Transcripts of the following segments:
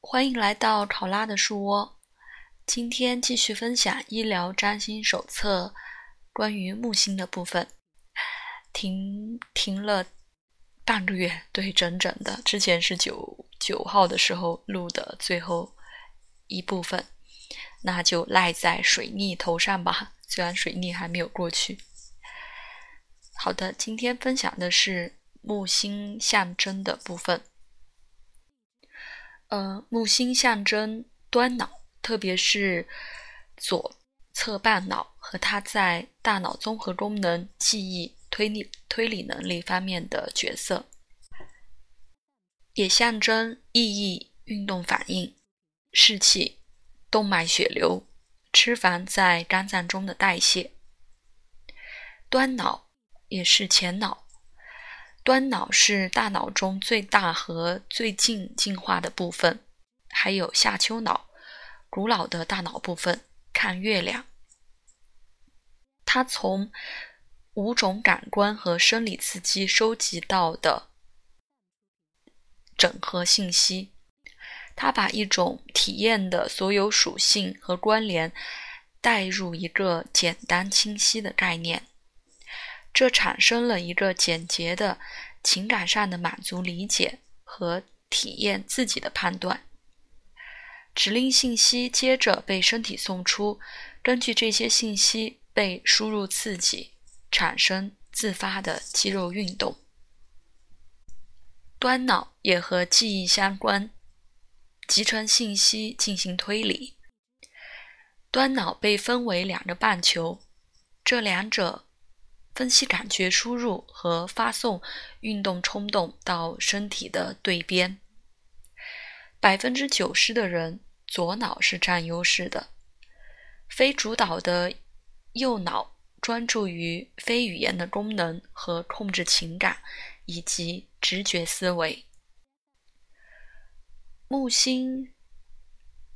欢迎来到考拉的树窝。今天继续分享医疗占星手册关于木星的部分。停停了半个月，对，整整的。之前是九九号的时候录的最后一部分，那就赖在水逆头上吧。虽然水逆还没有过去。好的，今天分享的是木星象征的部分。呃，木星象征端脑，特别是左侧半脑和它在大脑综合功能、记忆、推理、推理能力方面的角色，也象征意义、运动反应、士气、动脉血流、脂肪在肝脏中的代谢。端脑也是前脑。端脑是大脑中最大和最近进化的部分，还有下丘脑，古老的大脑部分。看月亮，它从五种感官和生理刺激收集到的整合信息，它把一种体验的所有属性和关联带入一个简单清晰的概念。这产生了一个简洁的情感上的满足、理解和体验自己的判断。指令信息接着被身体送出，根据这些信息被输入刺激，产生自发的肌肉运动。端脑也和记忆相关，集成信息进行推理。端脑被分为两个半球，这两者。分析感觉输入和发送运动冲动到身体的对边。百分之九十的人左脑是占优势的，非主导的右脑专注于非语言的功能和控制情感以及直觉思维。木星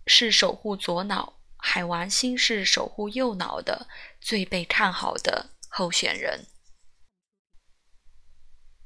是守护左脑，海王星是守护右脑的最被看好的。候选人。